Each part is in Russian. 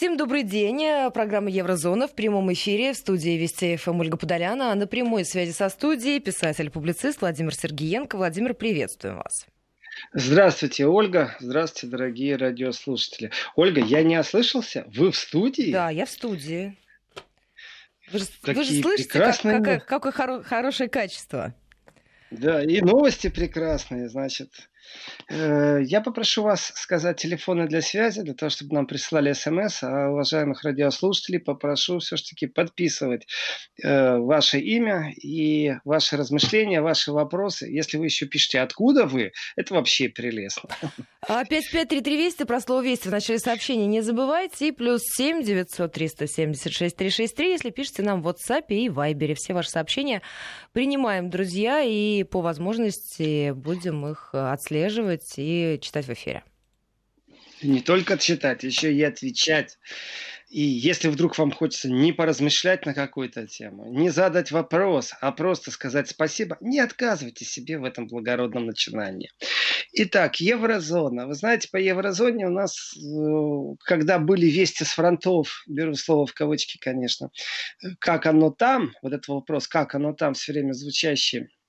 Всем добрый день. Программа «Еврозона» в прямом эфире в студии Вести ФМ Ольга Подоляна. А на прямой связи со студией писатель-публицист Владимир Сергиенко. Владимир, приветствуем вас. Здравствуйте, Ольга. Здравствуйте, дорогие радиослушатели. Ольга, я не ослышался? Вы в студии? Да, я в студии. Вы, Какие вы же слышите, прекрасные... как, как, какое хоро- хорошее качество. Да, и новости прекрасные, значит. Э, я попрошу вас сказать телефоны для связи, для того, чтобы нам присылали смс, а уважаемых радиослушателей попрошу все-таки подписывать э, ваше имя и ваши размышления, ваши вопросы. Если вы еще пишете, откуда вы, это вообще прелестно. А 5533 Вести, про слово Вести в начале сообщения не забывайте. И плюс 7 900 376 363, если пишете нам в WhatsApp и Viber. Все ваши сообщения принимаем, друзья, и по возможности будем их отслеживать отслеживать и читать в эфире. Не только читать, еще и отвечать. И если вдруг вам хочется не поразмышлять на какую-то тему, не задать вопрос, а просто сказать спасибо, не отказывайте себе в этом благородном начинании. Итак, еврозона. Вы знаете, по еврозоне у нас, э, когда были вести с фронтов, беру слово в кавычки, конечно, как оно там, вот этот вопрос, как оно там, все время звучащий Э,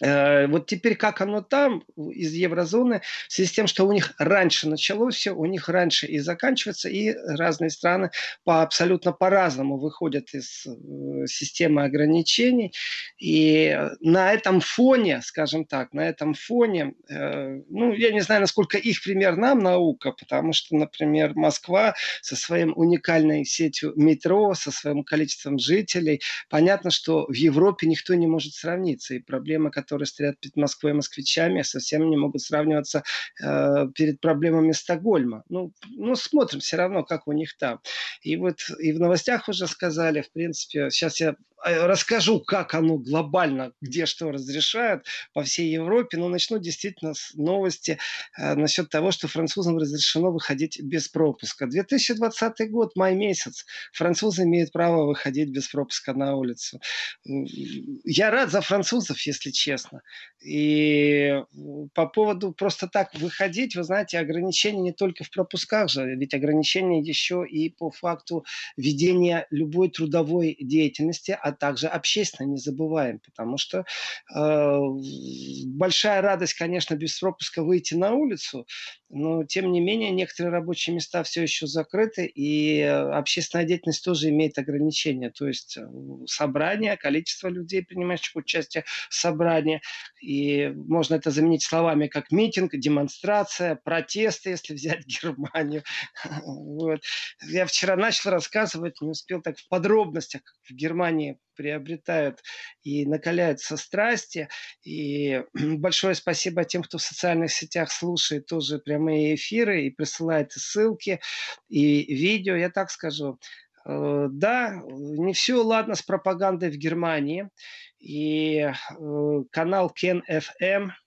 вот теперь как оно там, из еврозоны, в связи с тем, что у них раньше началось все, у них раньше и заканчивается, и разные страны по, абсолютно по-разному выходят из э, системы ограничений. И на этом фоне, скажем так, на этом фоне, э, ну, я не знаю, насколько их пример нам наука, потому что, например, Москва со своим уникальной сетью метро, со своим количеством жителей, понятно, что в Европе никто не может сравниться. И проблема, которая которые стоят перед Москвой и москвичами, совсем не могут сравниваться э, перед проблемами Стокгольма. Ну, ну, смотрим все равно, как у них там. И вот и в новостях уже сказали, в принципе, сейчас я расскажу, как оно глобально, где что разрешают по всей Европе. Но начну действительно с новости э, насчет того, что французам разрешено выходить без пропуска. 2020 год, май месяц. Французы имеют право выходить без пропуска на улицу. Я рад за французов, если честно. И по поводу просто так выходить, вы знаете, ограничения не только в пропусках же, ведь ограничения еще и по факту ведения любой трудовой деятельности, а также общественно не забываем, потому что э, большая радость, конечно, без пропуска выйти на улицу, но тем не менее некоторые рабочие места все еще закрыты, и общественная деятельность тоже имеет ограничения, то есть э, собрание, количество людей, принимающих участие в собрании, и можно это заменить словами как митинг, демонстрация, протесты, если взять Германию. Вот. Я вчера начал рассказывать, не успел так в подробностях, как в Германии приобретают и накаляются страсти. И большое спасибо тем, кто в социальных сетях слушает тоже прямые эфиры и присылает ссылки и видео. Я так скажу, э, да, не все ладно с пропагандой в Германии. И э, канал Ken FM –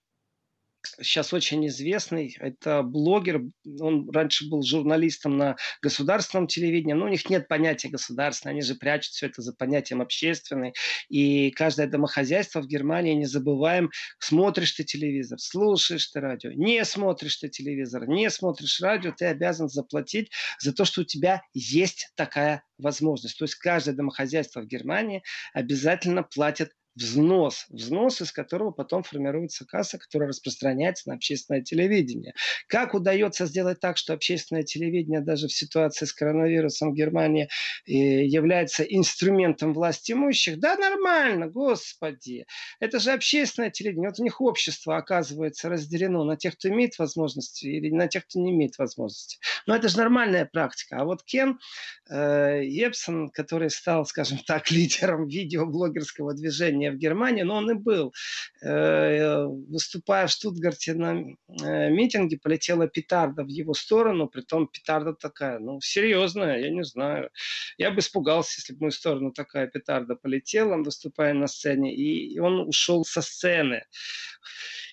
сейчас очень известный. Это блогер. Он раньше был журналистом на государственном телевидении. Но у них нет понятия государственное. Они же прячут все это за понятием общественный. И каждое домохозяйство в Германии, не забываем, смотришь ты телевизор, слушаешь ты радио, не смотришь ты телевизор, не смотришь радио, ты обязан заплатить за то, что у тебя есть такая возможность. То есть каждое домохозяйство в Германии обязательно платит взнос, взнос, из которого потом формируется касса, которая распространяется на общественное телевидение. Как удается сделать так, что общественное телевидение даже в ситуации с коронавирусом в Германии э, является инструментом власти имущих? Да, нормально, господи. Это же общественное телевидение. Вот у них общество, оказывается, разделено на тех, кто имеет возможности или на тех, кто не имеет возможности. Но это же нормальная практика. А вот Кен э, Епсон, который стал, скажем так, лидером видеоблогерского движения в Германии, но он и был. Э, выступая в Штутгарте на э, митинге, полетела петарда в его сторону, притом петарда такая, ну, серьезная, я не знаю. Я бы испугался, если бы в мою сторону такая петарда полетела, выступая на сцене, и он ушел со сцены.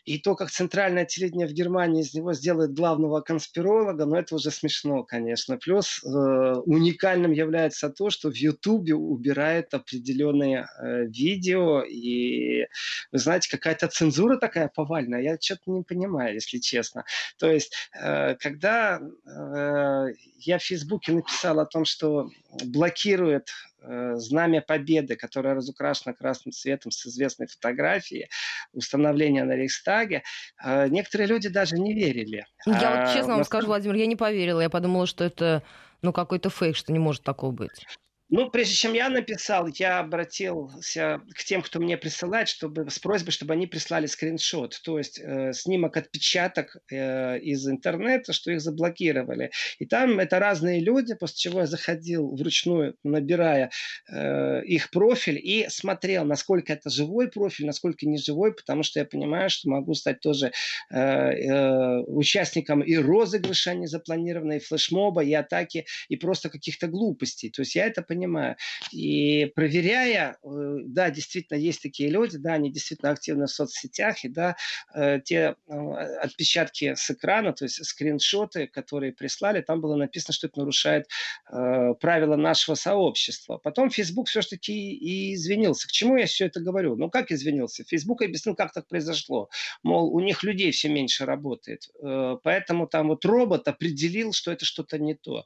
И то, как центральное телевидение в Германии из него сделает главного конспиролога, ну это уже смешно, конечно. Плюс э, уникальным является то, что в Ютубе убирают определенные э, видео, и вы знаете, какая-то цензура такая повальная, я что-то не понимаю, если честно. То есть, э, когда э, я в Фейсбуке написал о том, что блокирует э, знамя победы, которое разукрашено красным цветом с известной фотографией установления на Рейхстаге, э, некоторые люди даже не верили. Я вот а, честно вам скажу, Владимир, я не поверила. Я подумала, что это ну, какой-то фейк, что не может такого быть. Ну, прежде чем я написал, я обратился к тем, кто мне присылает, чтобы, с просьбой, чтобы они прислали скриншот, то есть э, снимок отпечаток э, из интернета, что их заблокировали. И там это разные люди, после чего я заходил вручную, набирая э, их профиль и смотрел, насколько это живой профиль, насколько не живой, потому что я понимаю, что могу стать тоже э, э, участником и розыгрыша незапланированной, и флешмоба, и атаки, и просто каких-то глупостей. То есть я это понимаю понимаю. И проверяя, э, да, действительно есть такие люди, да, они действительно активны в соцсетях, и да, э, те э, отпечатки с экрана, то есть скриншоты, которые прислали, там было написано, что это нарушает правила нашего сообщества. Потом Facebook все-таки и извинился. К чему я все это говорю? Ну, как извинился? Facebook объяснил, как так произошло. Мол, у них людей все меньше работает. Поэтому там вот робот определил, что это что-то не то.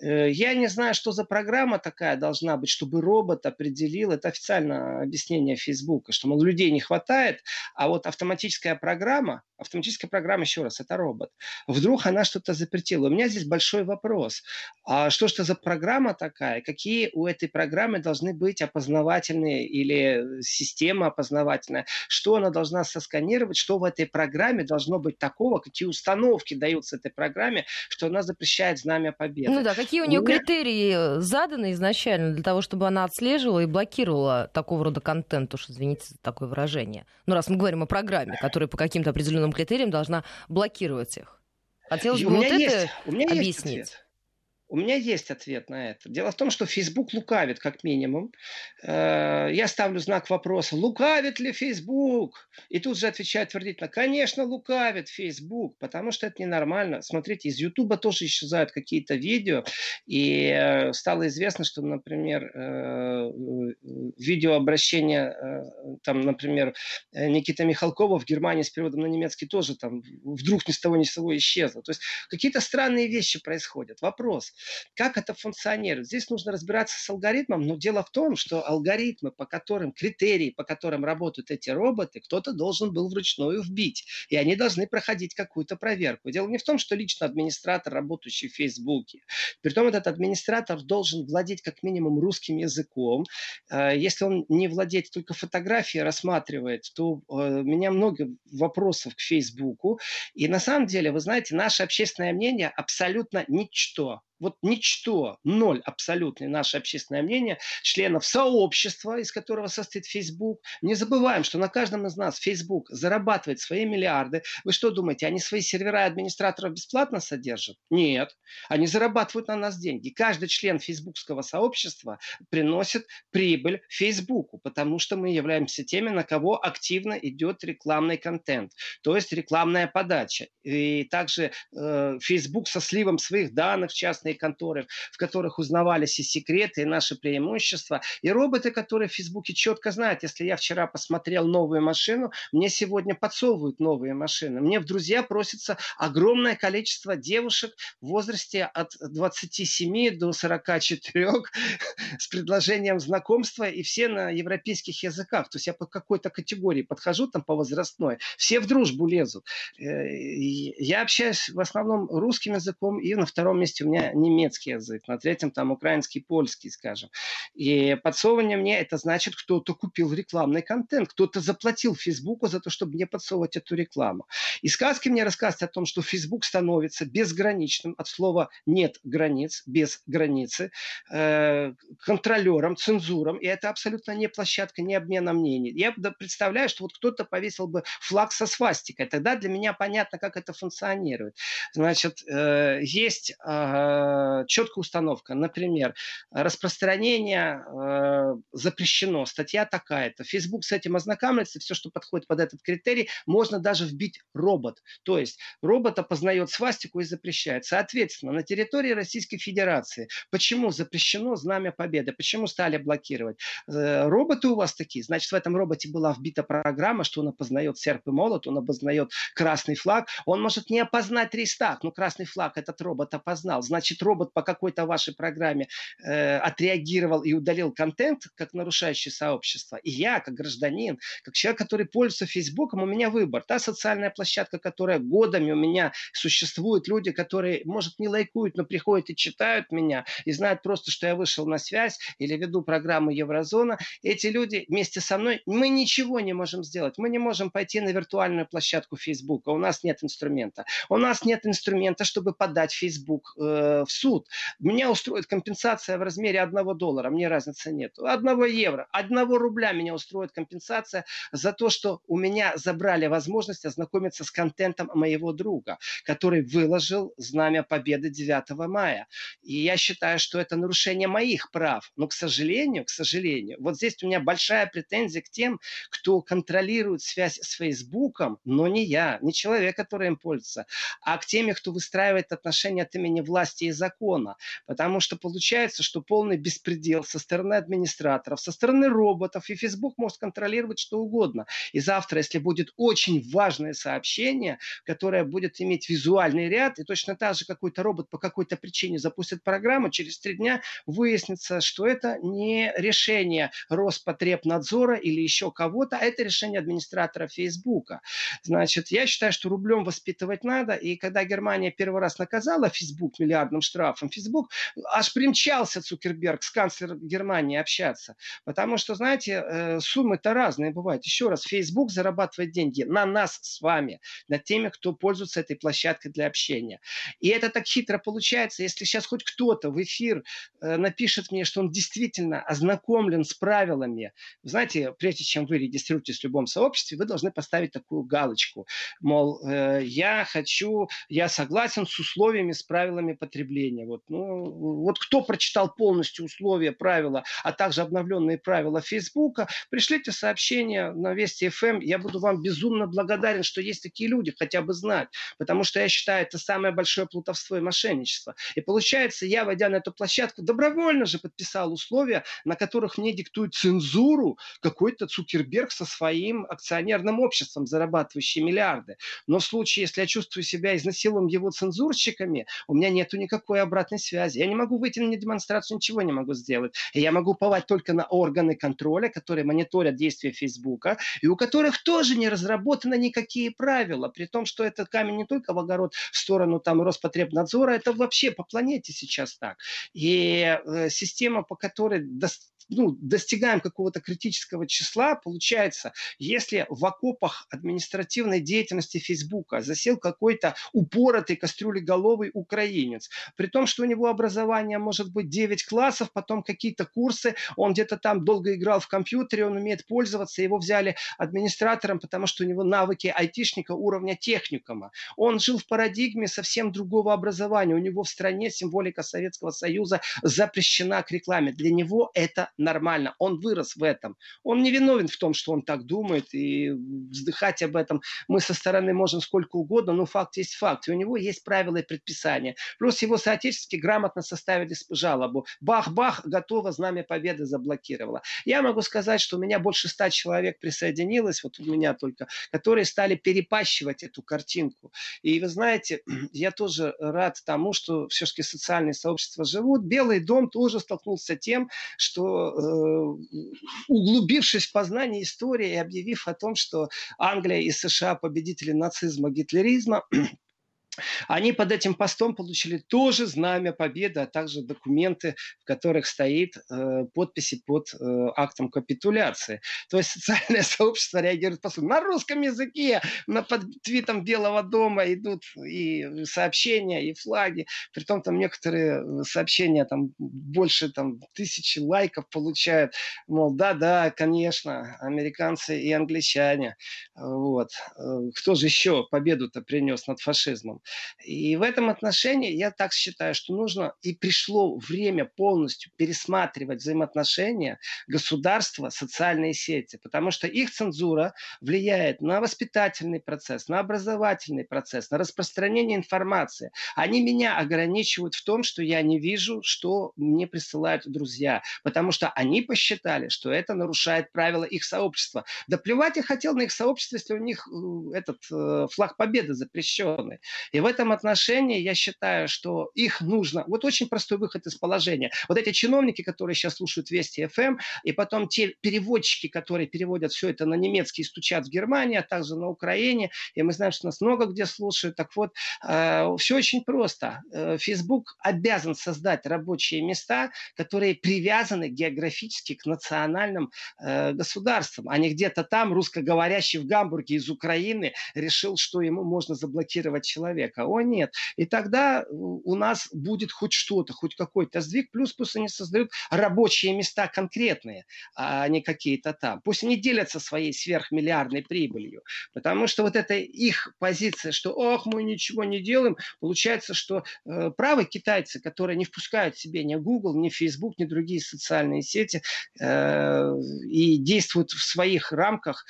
Я не знаю, что за программа такая, какая должна быть, чтобы робот определил, это официальное объяснение Фейсбука, что, мол, людей не хватает, а вот автоматическая программа, автоматическая программа, еще раз, это робот, вдруг она что-то запретила. У меня здесь большой вопрос. А что что за программа такая? Какие у этой программы должны быть опознавательные или система опознавательная? Что она должна сосканировать? Что в этой программе должно быть такого? Какие установки даются этой программе, что она запрещает знамя победы? Ну да, какие у нее у меня... критерии заданы изначально? Изначально для того, чтобы она отслеживала и блокировала такого рода контент, уж извините за такое выражение. Ну, раз мы говорим о программе, которая по каким-то определенным критериям должна блокировать их. Хотелось бы вот есть, это у меня объяснить. Есть ответ. У меня есть ответ на это. Дело в том, что Facebook лукавит, как минимум. Э, я ставлю знак вопроса, лукавит ли Facebook? И тут же отвечает твердительно, конечно, лукавит Facebook, потому что это ненормально. Смотрите, из YouTube тоже исчезают какие-то видео, и э, стало известно, что, например, э, видеообращение, там, например, Никита Михалкова в Германии с переводом на немецкий тоже там вдруг ни с того ни с того исчезло. То есть какие-то странные вещи происходят. Вопрос, как это функционирует? Здесь нужно разбираться с алгоритмом, но дело в том, что алгоритмы, по которым, критерии, по которым работают эти роботы, кто-то должен был вручную вбить. И они должны проходить какую-то проверку. Дело не в том, что лично администратор, работающий в Фейсбуке. Притом этот администратор должен владеть как минимум русским языком. Э, если он не владеет только фотографией, рассматривает, то э, у меня много вопросов к Фейсбуку. И на самом деле, вы знаете, наше общественное мнение абсолютно ничто вот ничто, ноль абсолютно наше общественное мнение членов сообщества, из которого состоит Facebook. Не забываем, что на каждом из нас Facebook зарабатывает свои миллиарды. Вы что думаете, они свои сервера администраторов бесплатно содержат? Нет. Они зарабатывают на нас деньги. Каждый член фейсбукского сообщества приносит прибыль Фейсбуку, потому что мы являемся теми, на кого активно идет рекламный контент, то есть рекламная подача. И также э, Facebook со сливом своих данных, частные частные конторы, в которых узнавались и секреты, и наши преимущества. И роботы, которые в Фейсбуке четко знают, если я вчера посмотрел новую машину, мне сегодня подсовывают новые машины. Мне в друзья просится огромное количество девушек в возрасте от 27 до 44 с предложением знакомства, и все на европейских языках. То есть я по какой-то категории подхожу там по возрастной, все в дружбу лезут. Э, я общаюсь в основном русским языком, и на втором месте у меня немецкий язык, на третьем там украинский, польский, скажем. И подсовывание мне это значит, кто-то купил рекламный контент, кто-то заплатил Фейсбуку за то, чтобы мне подсовывать эту рекламу. И сказки мне рассказывают о том, что Фейсбук становится безграничным, от слова нет границ, без границы, э, контролером, цензуром, и это абсолютно не площадка, не обмена мнений. Я представляю, что вот кто-то повесил бы флаг со свастикой, тогда для меня понятно, как это функционирует. Значит, э, есть э, Э, четкая установка. Например, распространение э, запрещено, статья такая-то. Facebook с этим ознакомится, все, что подходит под этот критерий, можно даже вбить робот. То есть робот опознает свастику и запрещает. Соответственно, на территории Российской Федерации почему запрещено знамя победы? Почему стали блокировать? Э, роботы у вас такие, значит, в этом роботе была вбита программа, что он опознает серп и молот, он опознает красный флаг. Он может не опознать рейстаг, но красный флаг этот робот опознал. Значит, значит, робот по какой-то вашей программе э, отреагировал и удалил контент, как нарушающий сообщество. И я, как гражданин, как человек, который пользуется Фейсбуком, у меня выбор. Та социальная площадка, которая годами у меня существует, люди, которые, может, не лайкуют, но приходят и читают меня, и знают просто, что я вышел на связь или веду программу Еврозона, эти люди вместе со мной, мы ничего не можем сделать. Мы не можем пойти на виртуальную площадку Фейсбука. У нас нет инструмента. У нас нет инструмента, чтобы подать Facebook э, в суд. Меня устроит компенсация в размере одного доллара. Мне разницы нет. Одного евро, одного рубля меня устроит компенсация за то, что у меня забрали возможность ознакомиться с контентом моего друга, который выложил знамя победы 9 мая. И я считаю, что это нарушение моих прав. Но, к сожалению, к сожалению, вот здесь у меня большая претензия к тем, кто контролирует связь с Фейсбуком, но не я, не человек, который им пользуется, а к теми, кто выстраивает отношения от имени власти и закона. Потому что получается, что полный беспредел со стороны администраторов, со стороны роботов, и Facebook может контролировать что угодно. И завтра, если будет очень важное сообщение, которое будет иметь визуальный ряд, и точно так же какой-то робот по какой-то причине запустит программу, через три дня выяснится, что это не решение Роспотребнадзора или еще кого-то, а это решение администратора Фейсбука. Значит, я считаю, что рублем воспитывать надо, и когда Германия первый раз наказала Фейсбук миллиардным штрафом, Фейсбук аж примчался Цукерберг с канцлером Германии общаться, потому что, знаете, э, суммы-то разные бывают. Еще раз, Фейсбук зарабатывает деньги на нас с вами, на теми, кто пользуется этой площадкой для общения. И это так хитро получается, если сейчас хоть кто-то в эфир э, напишет мне, что он действительно ознакомлен с правилами. Знаете, прежде чем вы регистрируетесь в любом сообществе, вы должны поставить такую галочку. Мол, э, я хочу, я согласен с условиями, с правилами потребления. Вот, ну, вот кто прочитал полностью условия, правила, а также обновленные правила Фейсбука, пришлите сообщение на Вести ФМ. Эм. Я буду вам безумно благодарен, что есть такие люди, хотя бы знать. Потому что я считаю, это самое большое плутовство и мошенничество. И получается, я, войдя на эту площадку, добровольно же подписал условия, на которых мне диктует цензуру какой-то Цукерберг со своим акционерным обществом, зарабатывающий миллиарды. Но в случае, если я чувствую себя изнасилованным его цензурщиками, у меня нету никакой обратной связи. Я не могу выйти на демонстрацию, ничего не могу сделать. Я могу повать только на органы контроля, которые мониторят действия Фейсбука, и у которых тоже не разработаны никакие правила, при том, что этот камень не только в огород в сторону там Роспотребнадзора, это вообще по планете сейчас так. И э, система, по которой ну, достигаем какого-то критического числа, получается, если в окопах административной деятельности Фейсбука засел какой-то упоротый кастрюлеголовый украинец, при том, что у него образование может быть 9 классов, потом какие-то курсы, он где-то там долго играл в компьютере, он умеет пользоваться, его взяли администратором, потому что у него навыки айтишника уровня техникума. Он жил в парадигме совсем другого образования, у него в стране символика Советского Союза запрещена к рекламе. Для него это нормально. Он вырос в этом. Он не виновен в том, что он так думает, и вздыхать об этом мы со стороны можем сколько угодно, но факт есть факт. И у него есть правила и предписания. Плюс его соотечественники грамотно составили жалобу. Бах-бах, готово, знамя победы заблокировало. Я могу сказать, что у меня больше ста человек присоединилось, вот у меня только, которые стали перепащивать эту картинку. И вы знаете, я тоже рад тому, что все-таки социальные сообщества живут. Белый дом тоже столкнулся тем, что Э, углубившись в познание истории и объявив о том, что Англия и США победители нацизма, гитлеризма, они под этим постом получили тоже знамя победы, а также документы, в которых стоит э, подписи под э, актом капитуляции. То есть социальное сообщество реагирует по сути. На русском языке, на под твитом Белого дома идут и сообщения, и флаги. Притом там некоторые э, сообщения там больше там, тысячи лайков получают. Мол, да-да, конечно, американцы и англичане. Вот. Э, кто же еще победу-то принес над фашизмом? И в этом отношении я так считаю, что нужно и пришло время полностью пересматривать взаимоотношения государства, социальные сети, потому что их цензура влияет на воспитательный процесс, на образовательный процесс, на распространение информации. Они меня ограничивают в том, что я не вижу, что мне присылают друзья, потому что они посчитали, что это нарушает правила их сообщества. Да плевать я хотел на их сообщество, если у них э, этот э, флаг победы запрещенный. И в этом отношении я считаю, что их нужно... Вот очень простой выход из положения. Вот эти чиновники, которые сейчас слушают Вести ФМ, и потом те переводчики, которые переводят все это на немецкий и стучат в Германии, а также на Украине, и мы знаем, что нас много где слушают. Так вот, э, все очень просто. Э, Facebook обязан создать рабочие места, которые привязаны географически к национальным э, государствам, а не где-то там русскоговорящий в Гамбурге из Украины решил, что ему можно заблокировать человека. О, нет. И тогда у нас будет хоть что-то, хоть какой-то сдвиг. Плюс пусть они создают рабочие места конкретные, а не какие-то там. Пусть они делятся своей сверхмиллиардной прибылью. Потому что вот эта их позиция, что ох, мы ничего не делаем, получается, что э, правы китайцы, которые не впускают себе ни Google, ни Facebook, ни другие социальные сети э, и действуют в своих рамках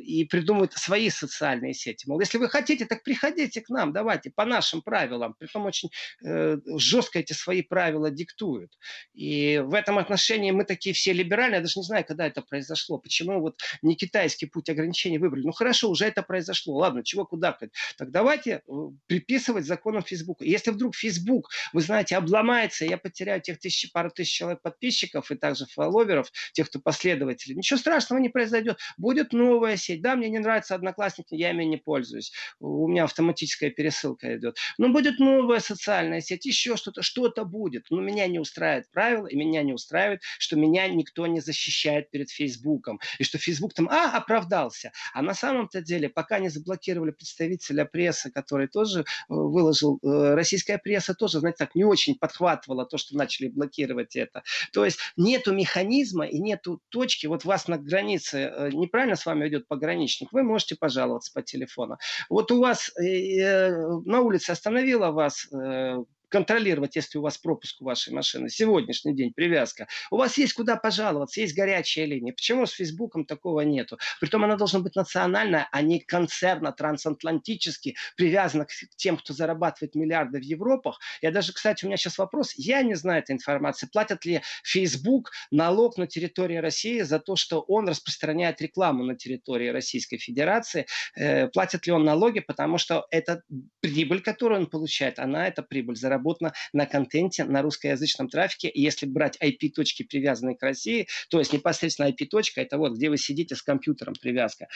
и придумывают свои социальные сети. Мол, если вы хотите, так приходите к нам, давайте, по нашим правилам. Притом очень э, жестко эти свои правила диктуют. И в этом отношении мы такие все либеральные. Я даже не знаю, когда это произошло. Почему вот не китайский путь ограничений выбрали. Ну хорошо, уже это произошло. Ладно, чего куда? Так давайте э, приписывать законам Фейсбука. Если вдруг Фейсбук, вы знаете, обломается, я потеряю тех тысяч, пару тысяч человек подписчиков и также фолловеров, тех, кто последователи, ничего страшного не произойдет. Будет новая сеть. Да, мне не нравится Одноклассники, я ими не пользуюсь. У меня автоматическая пересылка идет. Но будет новая социальная сеть, еще что-то, что-то будет. Но меня не устраивает правила, и меня не устраивает, что меня никто не защищает перед Фейсбуком. И что Фейсбук там, а, оправдался. А на самом-то деле, пока не заблокировали представителя прессы, который тоже э, выложил, э, российская пресса тоже, знаете, так не очень подхватывала то, что начали блокировать это. То есть нету механизма и нету точки. Вот вас на границе э, неправильно с вами идет пограничник, вы можете пожаловаться по телефону. Вот у вас на улице остановила вас контролировать, если у вас пропуск у вашей машины. Сегодняшний день привязка. У вас есть куда пожаловаться, есть горячая линия. Почему с Фейсбуком такого нету? Притом она должна быть национальная, а не концерна, трансатлантически привязана к тем, кто зарабатывает миллиарды в Европах. Я даже, кстати, у меня сейчас вопрос. Я не знаю этой информации. Платят ли Facebook налог на территории России за то, что он распространяет рекламу на территории Российской Федерации? Э, платит ли он налоги? Потому что эта прибыль, которую он получает, она, эта прибыль заработана заработано на контенте, на русскоязычном трафике. И если брать IP-точки, привязанные к России, то есть непосредственно IP-точка, это вот где вы сидите с компьютером привязка,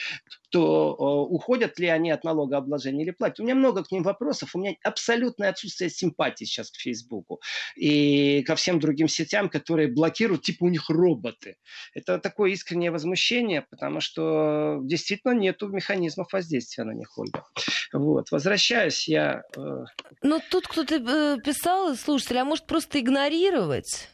то э, уходят ли они от налогообложения или платят? У меня много к ним вопросов. У меня абсолютное отсутствие симпатии сейчас к Фейсбуку и ко всем другим сетям, которые блокируют, типа у них роботы. Это такое искреннее возмущение, потому что действительно нету механизмов воздействия на них, Ольга. Вот. Возвращаюсь я... Э... Ну, тут кто-то э, писал слушатель, а может просто игнорировать?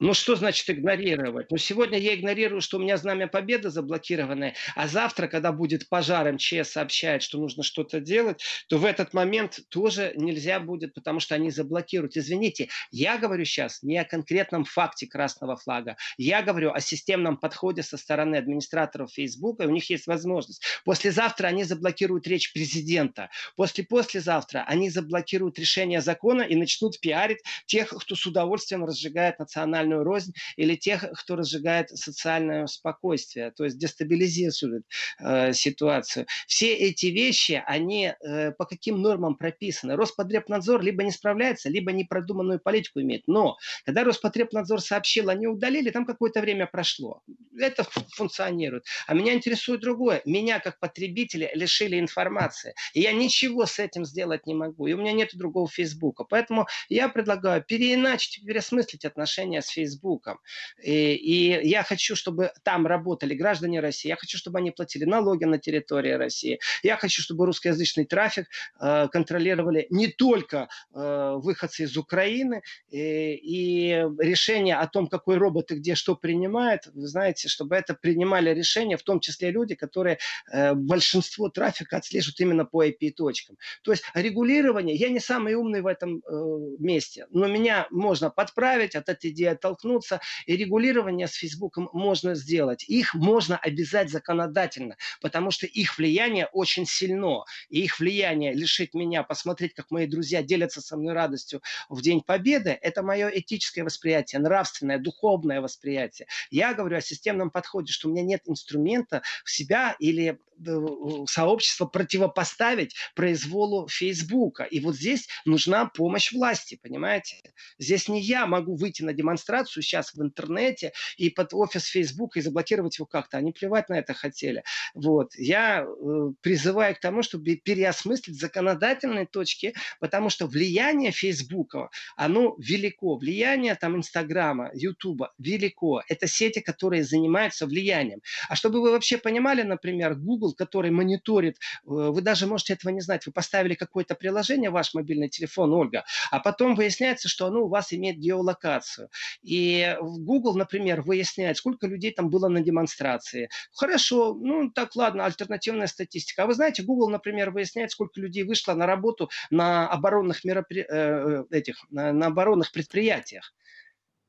Ну, что значит игнорировать? Ну, сегодня я игнорирую, что у меня знамя победы заблокированное, а завтра, когда будет пожар, МЧС сообщает, что нужно что-то делать, то в этот момент тоже нельзя будет, потому что они заблокируют. Извините, я говорю сейчас не о конкретном факте красного флага. Я говорю о системном подходе со стороны администраторов Фейсбука, у них есть возможность. Послезавтра они заблокируют речь президента. После-послезавтра они заблокируют решение закона и начнут пиарить тех, кто с удовольствием разжигает национальную социальную рознь или тех, кто разжигает социальное спокойствие, то есть дестабилизирует э, ситуацию. Все эти вещи, они э, по каким нормам прописаны? Роспотребнадзор либо не справляется, либо непродуманную политику имеет. Но когда Роспотребнадзор сообщил, они удалили, там какое-то время прошло. Это функционирует. А меня интересует другое. Меня, как потребителя, лишили информации. И я ничего с этим сделать не могу. И у меня нет другого Фейсбука. Поэтому я предлагаю переиначить, переосмыслить отношения с Фейсбуком Фейсбуком. И, и я хочу, чтобы там работали граждане России. Я хочу, чтобы они платили налоги на территории России. Я хочу, чтобы русскоязычный трафик э, контролировали не только э, выходцы из Украины. И, и решение о том, какой робот и где что принимает, вы знаете, чтобы это принимали решения, в том числе люди, которые э, большинство трафика отслеживают именно по IP-точкам. То есть регулирование, я не самый умный в этом э, месте, но меня можно подправить, от этой идеи столкнуться, и регулирование с Фейсбуком можно сделать. Их можно обязать законодательно, потому что их влияние очень сильно. И их влияние лишить меня, посмотреть, как мои друзья делятся со мной радостью в День Победы, это мое этическое восприятие, нравственное, духовное восприятие. Я говорю о системном подходе, что у меня нет инструмента в себя или Э, сообщество противопоставить произволу Фейсбука. И вот здесь нужна помощь власти, понимаете? Здесь не я могу выйти на демонстрацию сейчас в интернете и под офис Фейсбука и заблокировать его как-то. Они плевать на это хотели. Вот. Я э, призываю к тому, чтобы переосмыслить законодательные точки, потому что влияние Фейсбука, оно велико. Влияние там Инстаграма, Ютуба велико. Это сети, которые занимаются влиянием. А чтобы вы вообще понимали, например, Google, который мониторит, э, вы даже можете этого не знать, вы поставили какое-то приложение в ваш мобильный телефон, Ольга, а потом выясняется, что оно у вас имеет геолокацию. И Google, например, выясняет, сколько людей там было на демонстрации. Хорошо, ну так ладно, альтернативная статистика. А вы знаете, Google, например, выясняет, сколько людей вышло на работу на оборонных, меропри... Э, э, этих, на, на оборонных предприятиях.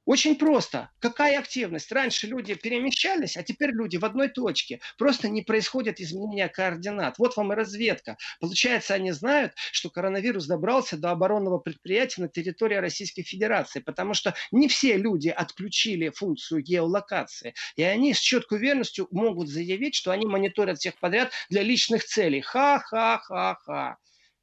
Очень просто. Какая активность? Раньше люди перемещались, а теперь люди в одной точке. Просто не происходит изменения координат. Вот вам и разведка. Получается, они знают, что коронавирус добрался до оборонного предприятия на территории Российской Федерации, потому что не все люди отключили функцию геолокации. И они с четкой уверенностью могут заявить, что они мониторят всех подряд для личных целей. Ха-ха-ха-ха.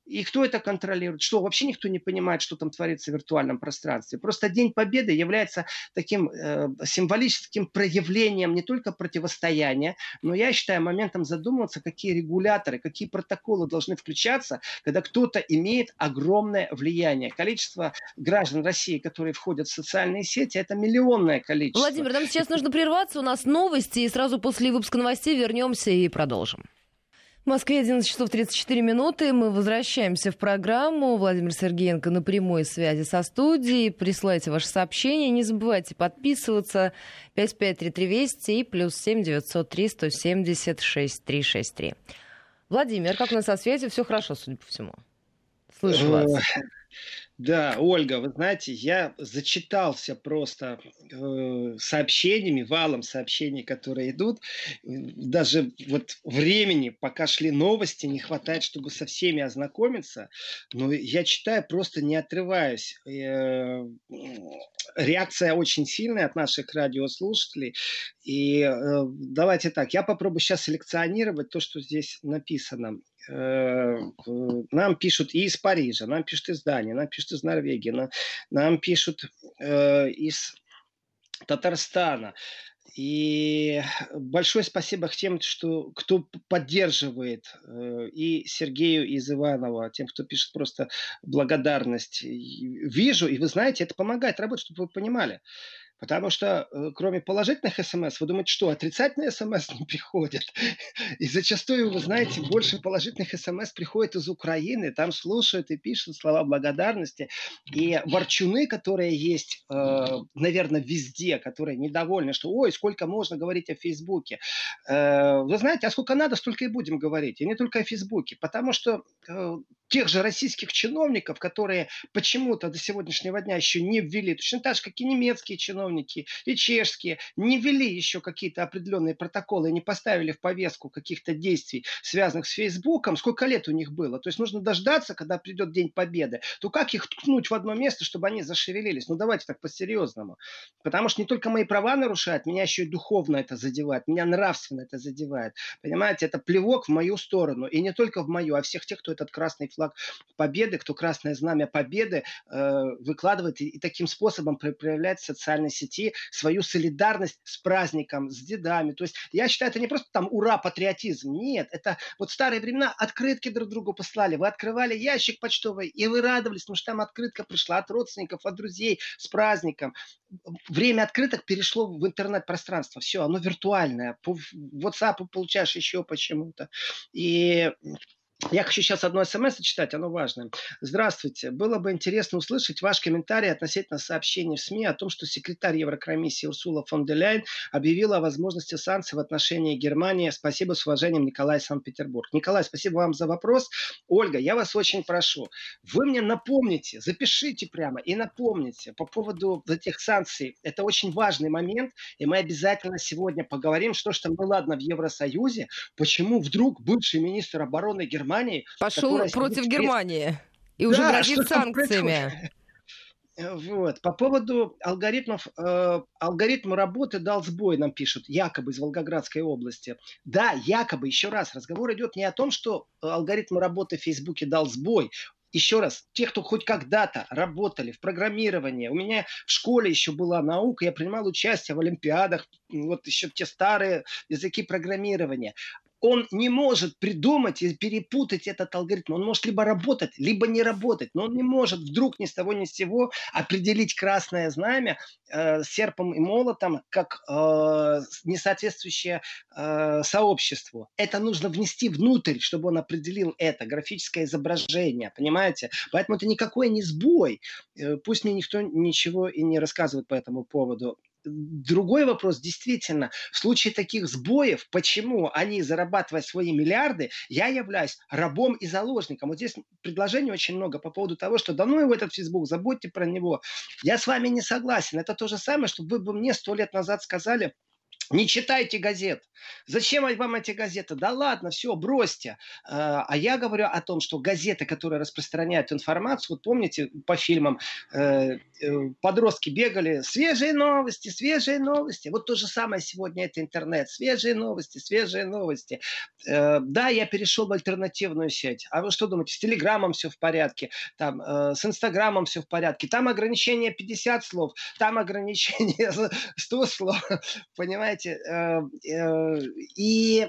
И кто это контролирует? Что, вообще никто не понимает, что там творится в виртуальном пространстве. Просто День Победы является таким э, символическим проявлением не только противостояния, но я считаю моментом задумываться, какие регуляторы, какие протоколы должны включаться, когда кто-то имеет огромное влияние. Количество граждан России, которые входят в социальные сети, это миллионное количество. Владимир, нам сейчас нужно прерваться, у нас новости, и сразу после выпуска новостей вернемся и продолжим. В Москве 11 часов 34 минуты. Мы возвращаемся в программу. Владимир Сергеенко на прямой связи со студией. Присылайте ваши сообщения. Не забывайте подписываться. 553320 и плюс 7 903 176 363. Владимир, как у нас со связи? Все хорошо, судя по всему. Слышу вас. Да, Ольга, вы знаете, я зачитался просто э, сообщениями, валом сообщений, которые идут. Даже вот времени, пока шли новости, не хватает, чтобы со всеми ознакомиться. Но я читаю, просто не отрываюсь. Э, реакция очень сильная от наших радиослушателей. И э, давайте так, я попробую сейчас селекционировать то, что здесь написано. Э, нам пишут и из Парижа, нам пишут из Дании, нам пишут из Норвегии, нам, нам пишут э, из Татарстана. И большое спасибо тем, что, кто поддерживает э, и Сергею из Иванова, тем, кто пишет просто благодарность. Вижу, и вы знаете, это помогает работать, чтобы вы понимали. Потому что э, кроме положительных смс, вы думаете, что отрицательные смс не приходят? И зачастую, вы знаете, больше положительных смс приходит из Украины, там слушают и пишут слова благодарности. И ворчуны, которые есть, э, наверное, везде, которые недовольны, что ой, сколько можно говорить о Фейсбуке. Э, вы знаете, а сколько надо, столько и будем говорить. И не только о Фейсбуке. Потому что тех же российских чиновников, которые почему-то до сегодняшнего дня еще не ввели, точно так же, как и немецкие чиновники, и чешские, не ввели еще какие-то определенные протоколы, не поставили в повестку каких-то действий, связанных с Фейсбуком, сколько лет у них было. То есть нужно дождаться, когда придет День Победы. То как их ткнуть в одно место, чтобы они зашевелились? Ну давайте так по-серьезному. Потому что не только мои права нарушают, меня еще и духовно это задевает, меня нравственно это задевает. Понимаете, это плевок в мою сторону. И не только в мою, а всех тех, кто этот красный флаг победы, кто красное знамя победы э, выкладывает и, и таким способом проявляет в социальной сети свою солидарность с праздником, с дедами. То есть я считаю, это не просто там ура, патриотизм. Нет, это вот старые времена открытки друг другу послали. Вы открывали ящик почтовый, и вы радовались, потому что там открытка пришла от родственников, от друзей с праздником. Время открыток перешло в интернет-пространство. Все, оно виртуальное. По WhatsApp получаешь еще почему-то. И Я хочу сейчас одно смс зачитать, оно важное. Здравствуйте. Было бы интересно услышать ваш комментарий относительно сообщений в СМИ о том, что секретарь Еврокомиссии Урсула фон де Ляйн объявила о возможности санкций в отношении Германии. Спасибо с уважением, Николай Санкт-Петербург. Николай, спасибо вам за вопрос. Ольга, я вас очень прошу, вы мне напомните, запишите прямо и напомните по поводу этих санкций. Это очень важный момент, и мы обязательно сегодня поговорим, что ж там, ну ладно, в Евросоюзе, почему вдруг бывший министр обороны Германии Германии. Пошел против Германии. И уже да, грозит санкциями. Вот. По поводу алгоритмов, э, алгоритм работы дал сбой, нам пишут, якобы из Волгоградской области. Да, якобы, еще раз, разговор идет не о том, что алгоритм работы в Фейсбуке дал сбой. Еще раз, те, кто хоть когда-то работали в программировании, у меня в школе еще была наука, я принимал участие в олимпиадах, вот еще те старые языки программирования он не может придумать и перепутать этот алгоритм. Он может либо работать, либо не работать. Но он не может вдруг ни с того ни с сего определить красное знамя э, серпом и молотом как э, несоответствующее э, сообществу. Это нужно внести внутрь, чтобы он определил это, графическое изображение, понимаете? Поэтому это никакой не сбой. Э, пусть мне никто ничего и не рассказывает по этому поводу другой вопрос, действительно, в случае таких сбоев, почему они, зарабатывая свои миллиарды, я являюсь рабом и заложником. Вот здесь предложений очень много по поводу того, что да ну его этот Фейсбук, забудьте про него. Я с вами не согласен. Это то же самое, что вы бы мне сто лет назад сказали, не читайте газет. Зачем вам эти газеты? Да ладно, все, бросьте. А, а я говорю о том, что газеты, которые распространяют информацию, вот помните по фильмам э, э, подростки бегали, свежие новости, свежие новости. Вот то же самое сегодня это интернет. Свежие новости, свежие новости. Э, да, я перешел в альтернативную сеть. А вы что думаете, с Телеграмом все в порядке, там, с Инстаграмом все в порядке. Там ограничение 50 слов, там ограничение 100 слов. Понимаете? Понимаете, э, э, и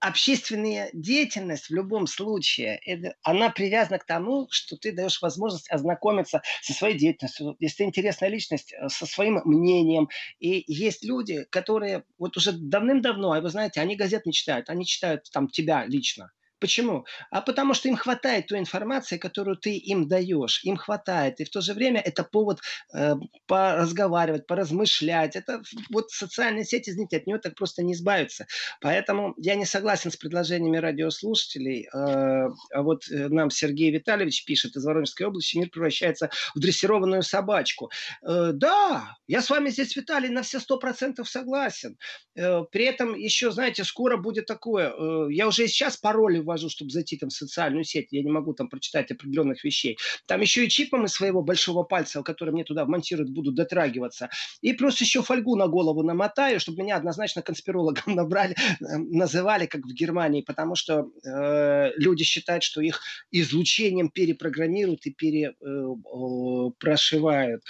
общественная деятельность в любом случае, она привязана к тому, что ты даешь возможность ознакомиться со своей деятельностью, если ты интересная личность, э, со своим мнением. И есть люди, которые вот уже давным-давно, а вы знаете, они газет не читают, они читают там тебя лично. Почему? А потому что им хватает той информации, которую ты им даешь. Им хватает. И в то же время это повод э, поразговаривать, поразмышлять. Это вот социальные сети, извините, от нее так просто не избавиться. Поэтому я не согласен с предложениями радиослушателей. Э, а вот э, нам Сергей Витальевич пишет из Воронежской области, мир превращается в дрессированную собачку. Э, да, я с вами здесь, Виталий, на все сто процентов согласен. Э, при этом еще, знаете, скоро будет такое. Э, я уже сейчас пароли ввожу, чтобы зайти там в социальную сеть, я не могу там прочитать определенных вещей. Там еще и чипом из своего большого пальца, который мне туда монтируют, буду дотрагиваться. И плюс еще фольгу на голову намотаю, чтобы меня однозначно конспирологом набрали, э, называли, как в Германии, потому что э, люди считают, что их излучением перепрограммируют и перепрошивают.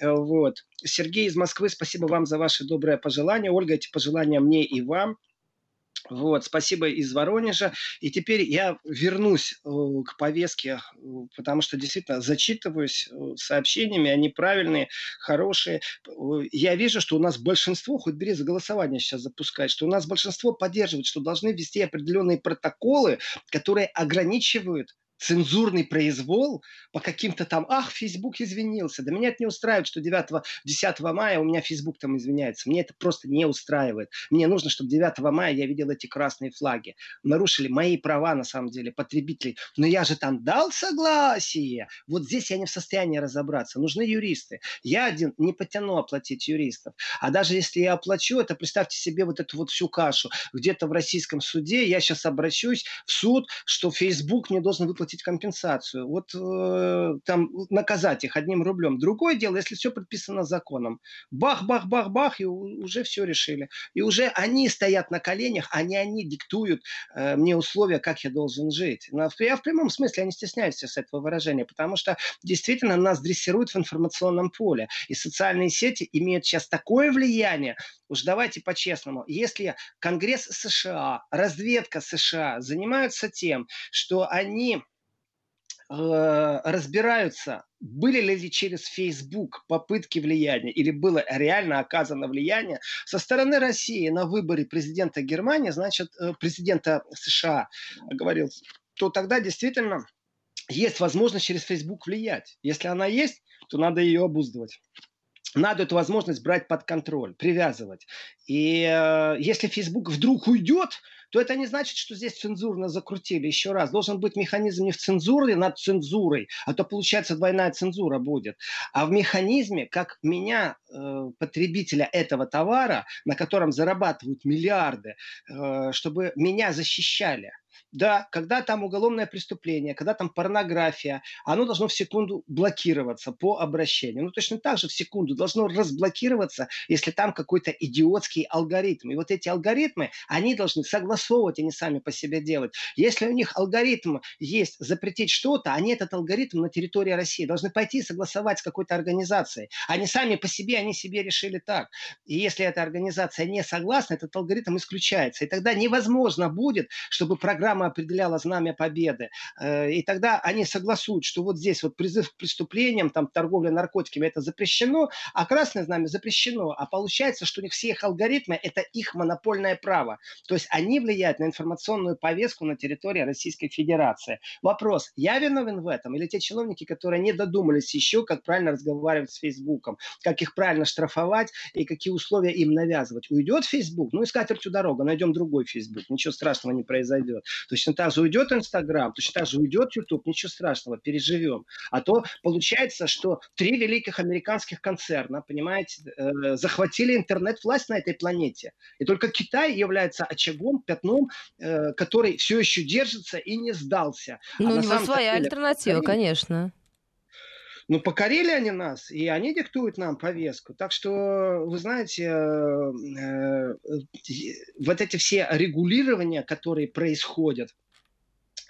Э, вот. Сергей из Москвы, спасибо вам за ваши добрые пожелания. Ольга, эти пожелания мне и вам. Вот, спасибо из Воронежа. И теперь я вернусь э, к повестке, э, потому что действительно зачитываюсь э, сообщениями, они правильные, хорошие. Я вижу, что у нас большинство, хоть бери за голосование сейчас запускать, что у нас большинство поддерживает, что должны ввести определенные протоколы, которые ограничивают цензурный произвол по каким-то там, ах, Facebook извинился. Да меня это не устраивает, что 9-10 мая у меня Facebook там извиняется. Мне это просто не устраивает. Мне нужно, чтобы 9 мая я видел эти красные флаги. Нарушили мои права, на самом деле, потребителей. Но я же там дал согласие. Вот здесь я не в состоянии разобраться. Нужны юристы. Я один не потяну оплатить юристов. А даже если я оплачу, это представьте себе вот эту вот всю кашу. Где-то в российском суде я сейчас обращусь в суд, что Facebook мне должен выплатить выплатить компенсацию, вот э, там наказать их одним рублем. Другое дело, если все предписано законом. Бах-бах-бах-бах, и уже все решили. И уже они стоят на коленях, а не они диктуют э, мне условия, как я должен жить. Я в прямом смысле, я не стесняюсь с этого выражения, потому что действительно нас дрессируют в информационном поле. И социальные сети имеют сейчас такое влияние, уж давайте по-честному, если Конгресс США, разведка США занимаются тем, что они разбираются, были ли через Facebook попытки влияния или было реально оказано влияние со стороны России на выборе президента Германии, значит, э, президента США, говорил то тогда действительно есть возможность через Facebook влиять. Если она есть, то надо ее обуздывать надо эту возможность брать под контроль, привязывать. И э, если Facebook вдруг уйдет, то это не значит, что здесь цензурно закрутили. Еще раз, должен быть механизм не в цензуре над цензурой, а то получается двойная цензура будет, а в механизме, как меня, э, потребителя этого товара, на котором зарабатывают миллиарды, э, чтобы меня защищали. Да, когда там уголовное преступление, когда там порнография, оно должно в секунду блокироваться по обращению. Ну, точно так же в секунду должно разблокироваться, если там какой-то идиотский алгоритм. И вот эти алгоритмы, они должны согласовывать, они сами по себе делать. Если у них алгоритм есть запретить что-то, они этот алгоритм на территории России должны пойти согласовать с какой-то организацией. Они сами по себе, они себе решили так. И если эта организация не согласна, этот алгоритм исключается. И тогда невозможно будет, чтобы программа определяла знамя победы. Э, и тогда они согласуют, что вот здесь вот призыв к преступлениям, там торговля наркотиками, это запрещено, а красное знамя запрещено. А получается, что у них все их алгоритмы – это их монопольное право. То есть они влияют на информационную повестку на территории Российской Федерации. Вопрос, я виновен в этом? Или те чиновники, которые не додумались еще, как правильно разговаривать с Фейсбуком, как их правильно штрафовать и какие условия им навязывать? Уйдет Фейсбук? Ну и скатертью дорога, найдем другой Фейсбук, ничего страшного не произойдет. Точно так же уйдет Инстаграм, точно так же уйдет Ютуб, ничего страшного, переживем. А то получается, что три великих американских концерна, понимаете, э, захватили интернет-власть на этой планете. И только Китай является очагом, пятном, э, который все еще держится и не сдался. А ну, а у него своя деле, альтернатива, конечно. Ну, покорили они нас, и они диктуют нам повестку. Так что, вы знаете, э, э, вот эти все регулирования, которые происходят,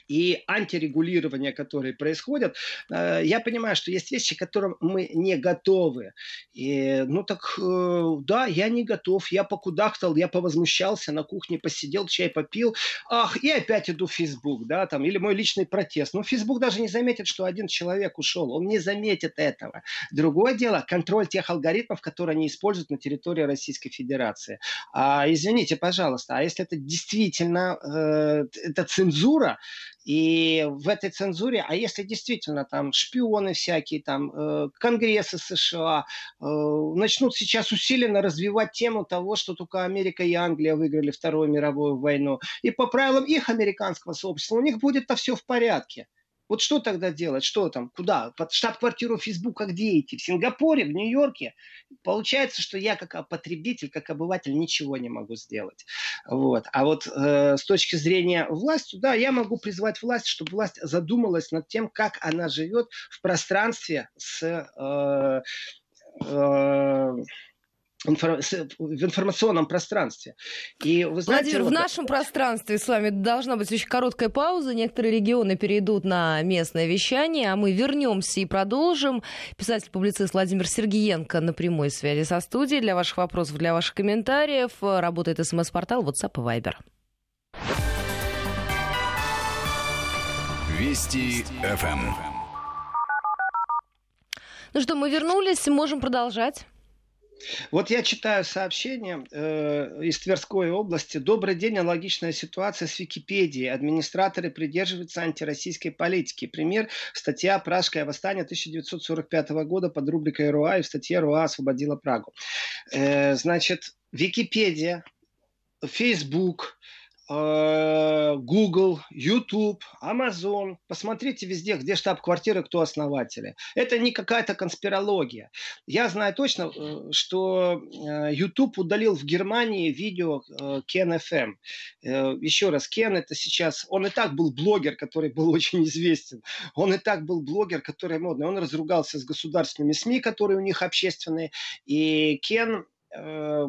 и антирегулирования, которые происходят, э, я понимаю, что есть вещи, к которым мы не готовы. И, ну так, э, да, я не готов, я покудахтал, я повозмущался, на кухне посидел, чай попил, ах, и опять иду в Facebook, да, там, или мой личный протест. Ну, Facebook даже не заметит, что один человек ушел, он не заметит этого. Другое дело, контроль тех алгоритмов, которые они используют на территории Российской Федерации. А, извините, пожалуйста, а если это действительно э, это цензура, и в этой цензуре, а если действительно там шпионы всякие, там э, Конгрессы США э, начнут сейчас усиленно развивать тему того, что только Америка и Англия выиграли Вторую мировую войну, и по правилам их американского сообщества у них будет-то все в порядке. Вот что тогда делать? Что там? Куда? Под штаб-квартиру Фейсбука где идти? В Сингапуре, в Нью-Йорке? Получается, что я как потребитель, как обыватель ничего не могу сделать. Вот. А вот э, с точки зрения власти, да, я могу призвать власть, чтобы власть задумалась над тем, как она живет в пространстве с... Э, э, в информационном пространстве. И вы знаете, Владимир, вот... в нашем пространстве с вами должна быть очень короткая пауза. Некоторые регионы перейдут на местное вещание, а мы вернемся и продолжим. Писатель-публицист Владимир Сергиенко на прямой связи со студией. Для ваших вопросов, для ваших комментариев работает смс-портал WhatsApp и Viber. Вести ФМ. Ну что, мы вернулись, можем продолжать. Вот я читаю сообщение э, из Тверской области. Добрый день, аналогичная ситуация с Википедией. Администраторы придерживаются антироссийской политики. Пример – статья «Пражское восстание» 1945 года под рубрикой «РУА», и в статье «РУА освободила Прагу». Э, значит, Википедия, Facebook – Google, YouTube, Amazon. Посмотрите везде, где штаб-квартира, кто основатели. Это не какая-то конспирология. Я знаю точно, э, что э, YouTube удалил в Германии видео Ken FM. Еще раз, Кен это сейчас... Он и так был блогер, который был очень известен. Он и так был блогер, который модный. Он разругался с государственными СМИ, которые у них общественные. И Кен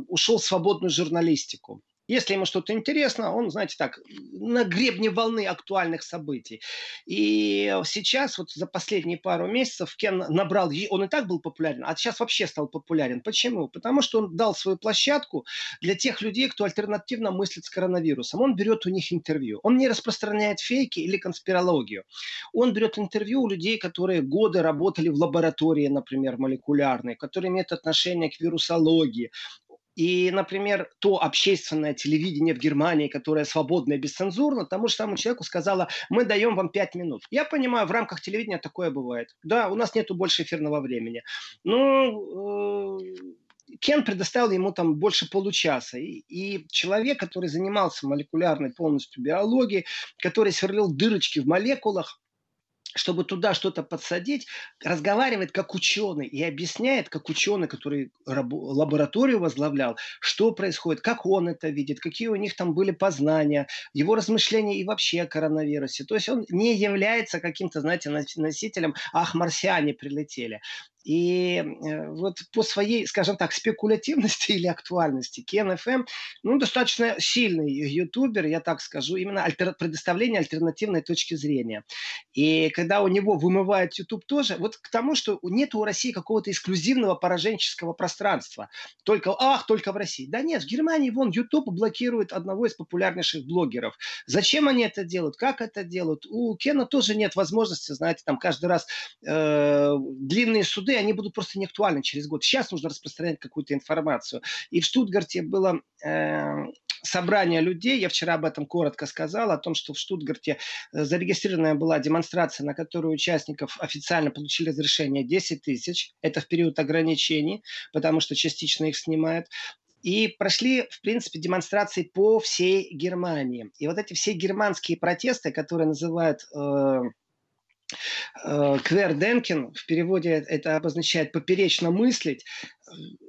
ушел в свободную журналистику. Если ему что-то интересно, он, знаете, так, на гребне волны актуальных событий. И сейчас, вот за последние пару месяцев, Кен набрал, он и так был популярен, а сейчас вообще стал популярен. Почему? Потому что он дал свою площадку для тех людей, кто альтернативно мыслит с коронавирусом. Он берет у них интервью. Он не распространяет фейки или конспирологию. Он берет интервью у людей, которые годы работали в лаборатории, например, молекулярной, которые имеют отношение к вирусологии, И, например, то общественное телевидение в Германии, которое свободное, бесцензурно, тому же самому человеку сказала, мы даем вам 5 минут. Я понимаю, в рамках телевидения такое бывает. Да, у нас нету больше эфирного времени. Но э, Кен предоставил ему там больше получаса. И, и человек, который занимался молекулярной полностью биологией, который сверлил дырочки в молекулах, чтобы туда что-то подсадить, разговаривает как ученый и объясняет, как ученый, который лабораторию возглавлял, что происходит, как он это видит, какие у них там были познания, его размышления и вообще о коронавирусе. То есть он не является каким-то, знаете, носителем «ах, марсиане прилетели». И э, вот по своей, скажем так, спекулятивности или актуальности KenFM, ну, достаточно сильный ютубер, я так скажу, именно альтер... предоставление альтернативной точки зрения. И когда у него вымывает YouTube тоже, вот к тому, что нет у России какого-то эксклюзивного пораженческого пространства. Только, ах, только в России. Да нет, в Германии вон YouTube блокирует одного из популярнейших блогеров. Зачем они это делают? Как это делают? У Кена тоже нет возможности, знаете, там каждый раз э, длинные суды, они будут просто неактуальны через год. Сейчас нужно распространять какую-то информацию. И в Штутгарте было э, собрание людей, я вчера об этом коротко сказал, о том, что в Штутгарте э, зарегистрированная была демонстрация, на которую участников официально получили разрешение 10 тысяч. Это в период ограничений, потому что частично их снимают. И прошли, в принципе, демонстрации по всей Германии. И вот эти все германские протесты, которые называют э, Э, Кверденкин, в переводе это обозначает поперечно мыслить,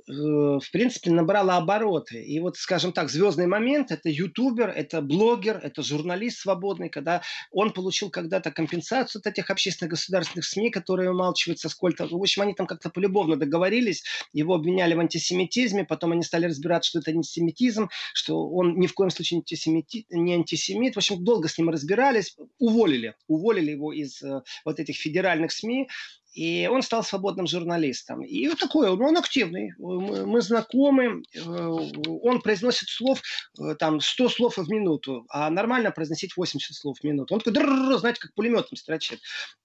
в принципе, набрала обороты. И вот, скажем так, звездный момент – это ютубер, это блогер, это журналист свободный, когда он получил когда-то компенсацию от этих общественных государственных СМИ, которые умалчиваются сколько. В общем, они там как-то полюбовно договорились, его обвиняли в антисемитизме, потом они стали разбирать, что это антисемитизм, что он ни в коем случае не, антисемити... не антисемит. В общем, долго с ним разбирались, уволили, уволили его из э, вот этих федеральных СМИ, и он стал свободным журналистом. И вот такой, он, он активный, мы, мы знакомы, э, он произносит слов, э, там, 100 слов в минуту, а нормально произносить 80 слов в минуту. Он такой, знаете, как пулеметом строчит.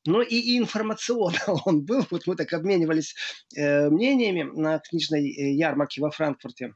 Но и, и информационно он был, вот мы так обменивались э, мнениями на книжной ярмарке во Франкфурте.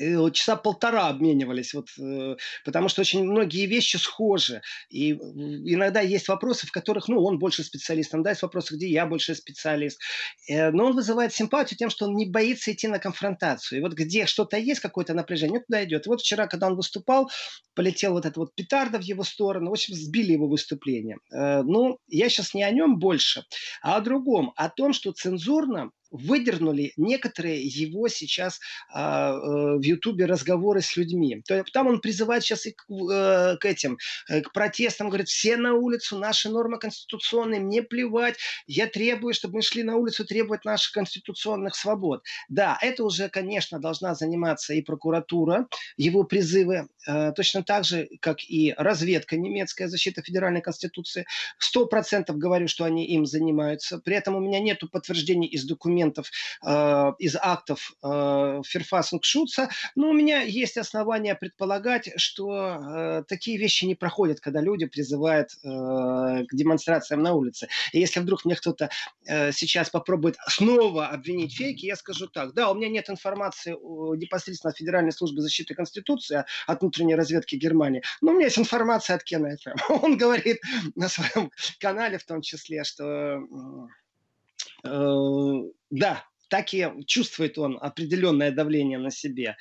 Э, часа полтора обменивались, вот, э, потому что очень многие вещи схожи. И иногда есть вопросы, в которых, ну, он больше специалист, иногда есть вопросы, где я больше специалист. Э, но он вызывает симпатию тем, что он не боится идти на конфронтацию. И вот где что-то есть, какое-то напряжение, туда идет. И вот вчера, когда он выступал, полетел вот эта вот петарда в его сторону, в общем, сбили его выступление. Ну, я сейчас не о нем больше, а о другом, о том, что цензурно выдернули некоторые его сейчас а, э, в Ютубе разговоры с людьми. То, там он призывает сейчас и к, э, к этим, э, к протестам, говорит, все на улицу, наши нормы конституционные, мне плевать, я требую, чтобы мы шли на улицу требовать наших конституционных свобод. Да, это уже, конечно, должна заниматься и прокуратура, его призывы, э, точно так же, как и разведка немецкая, защита федеральной конституции. Сто процентов говорю, что они им занимаются. При этом у меня нет подтверждений из документов, документов, э, из актов э, Ферфасунг-Шутца, но у меня есть основания предполагать, что э, такие вещи не проходят, когда люди призывают э, к демонстрациям на улице. И если вдруг мне кто-то э, сейчас попробует снова обвинить фейки, я скажу так, да, у меня нет информации непосредственно от Федеральной службы защиты Конституции, от внутренней разведки Германии, но у меня есть информация от Кена. Он говорит на своем канале в том числе, что да, так и чувствует он определенное давление на себе.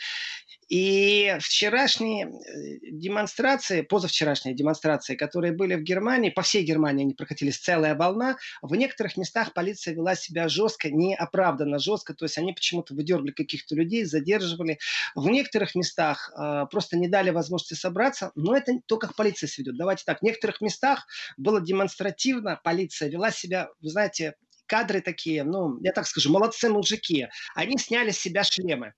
И вчерашние э, демонстрации, позавчерашние демонстрации, которые были в Германии, по всей Германии они прокатились целая волна, в некоторых местах полиция вела себя жестко, неоправданно жестко, то есть они почему-то выдергивали каких-то людей, задерживали. В некоторых местах э, просто не дали возможности собраться, но это то, как полиция себя ведет. Давайте так, в некоторых местах было демонстративно, полиция вела себя, вы знаете, кадры такие, ну, я так скажу, молодцы мужики. Они сняли с себя шлемы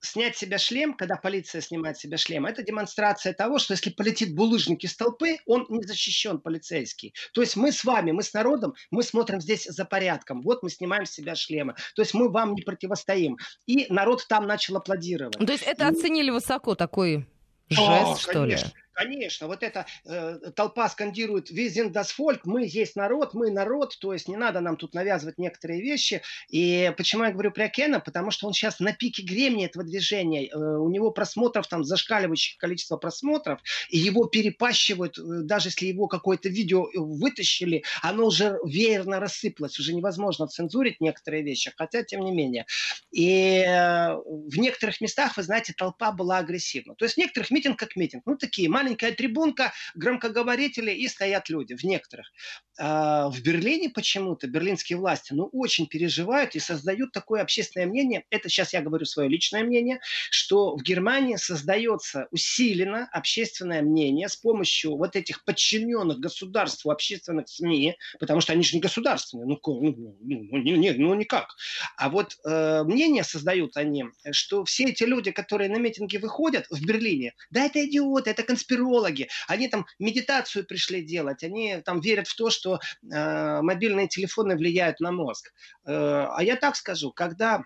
снять себя шлем, когда полиция снимает себя шлем, это демонстрация того, что если полетит булыжник из толпы, он не защищен полицейский. То есть мы с вами, мы с народом, мы смотрим здесь за порядком. Вот мы снимаем с себя шлемы. То есть мы вам не противостоим. И народ там начал аплодировать. То есть это и... оценили высоко такой жест, О, что конечно. ли? Конечно, вот эта э, толпа скандирует «Визин Volk», мы есть народ, мы народ, то есть не надо нам тут навязывать некоторые вещи. И почему я говорю про Кена? Потому что он сейчас на пике гремни этого движения. Э, у него просмотров там зашкаливающее количество просмотров, и его перепащивают, э, даже если его какое-то видео вытащили, оно уже веерно рассыпалось, уже невозможно цензурить некоторые вещи, хотя тем не менее. И э, в некоторых местах, вы знаете, толпа была агрессивна. То есть в некоторых митинг как митинг, ну такие маленькие маленькая трибунка, громкоговорители и стоят люди в некоторых. А в Берлине почему-то берлинские власти ну, очень переживают и создают такое общественное мнение, это сейчас я говорю свое личное мнение, что в Германии создается усиленно общественное мнение с помощью вот этих подчиненных государству общественных СМИ, потому что они же не государственные, ну, ну, ну, не, не, ну никак. А вот э, мнение создают они, что все эти люди, которые на митинги выходят в Берлине, да это идиоты, это конспирации, конспирологи, они там медитацию пришли делать, они там верят в то, что э, мобильные телефоны влияют на мозг. Э, а я так скажу, когда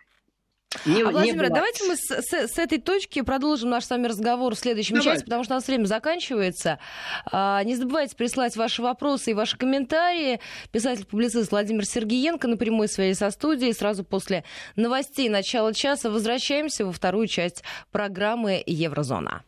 не, а, Владимир, не давайте мы с, с, с этой точки продолжим наш с вами разговор в следующем Давай. части, потому что у нас время заканчивается. А, не забывайте присылать ваши вопросы и ваши комментарии. Писатель-публицист Владимир Сергеенко на прямой связи со студией. Сразу после новостей начала часа возвращаемся во вторую часть программы «Еврозона».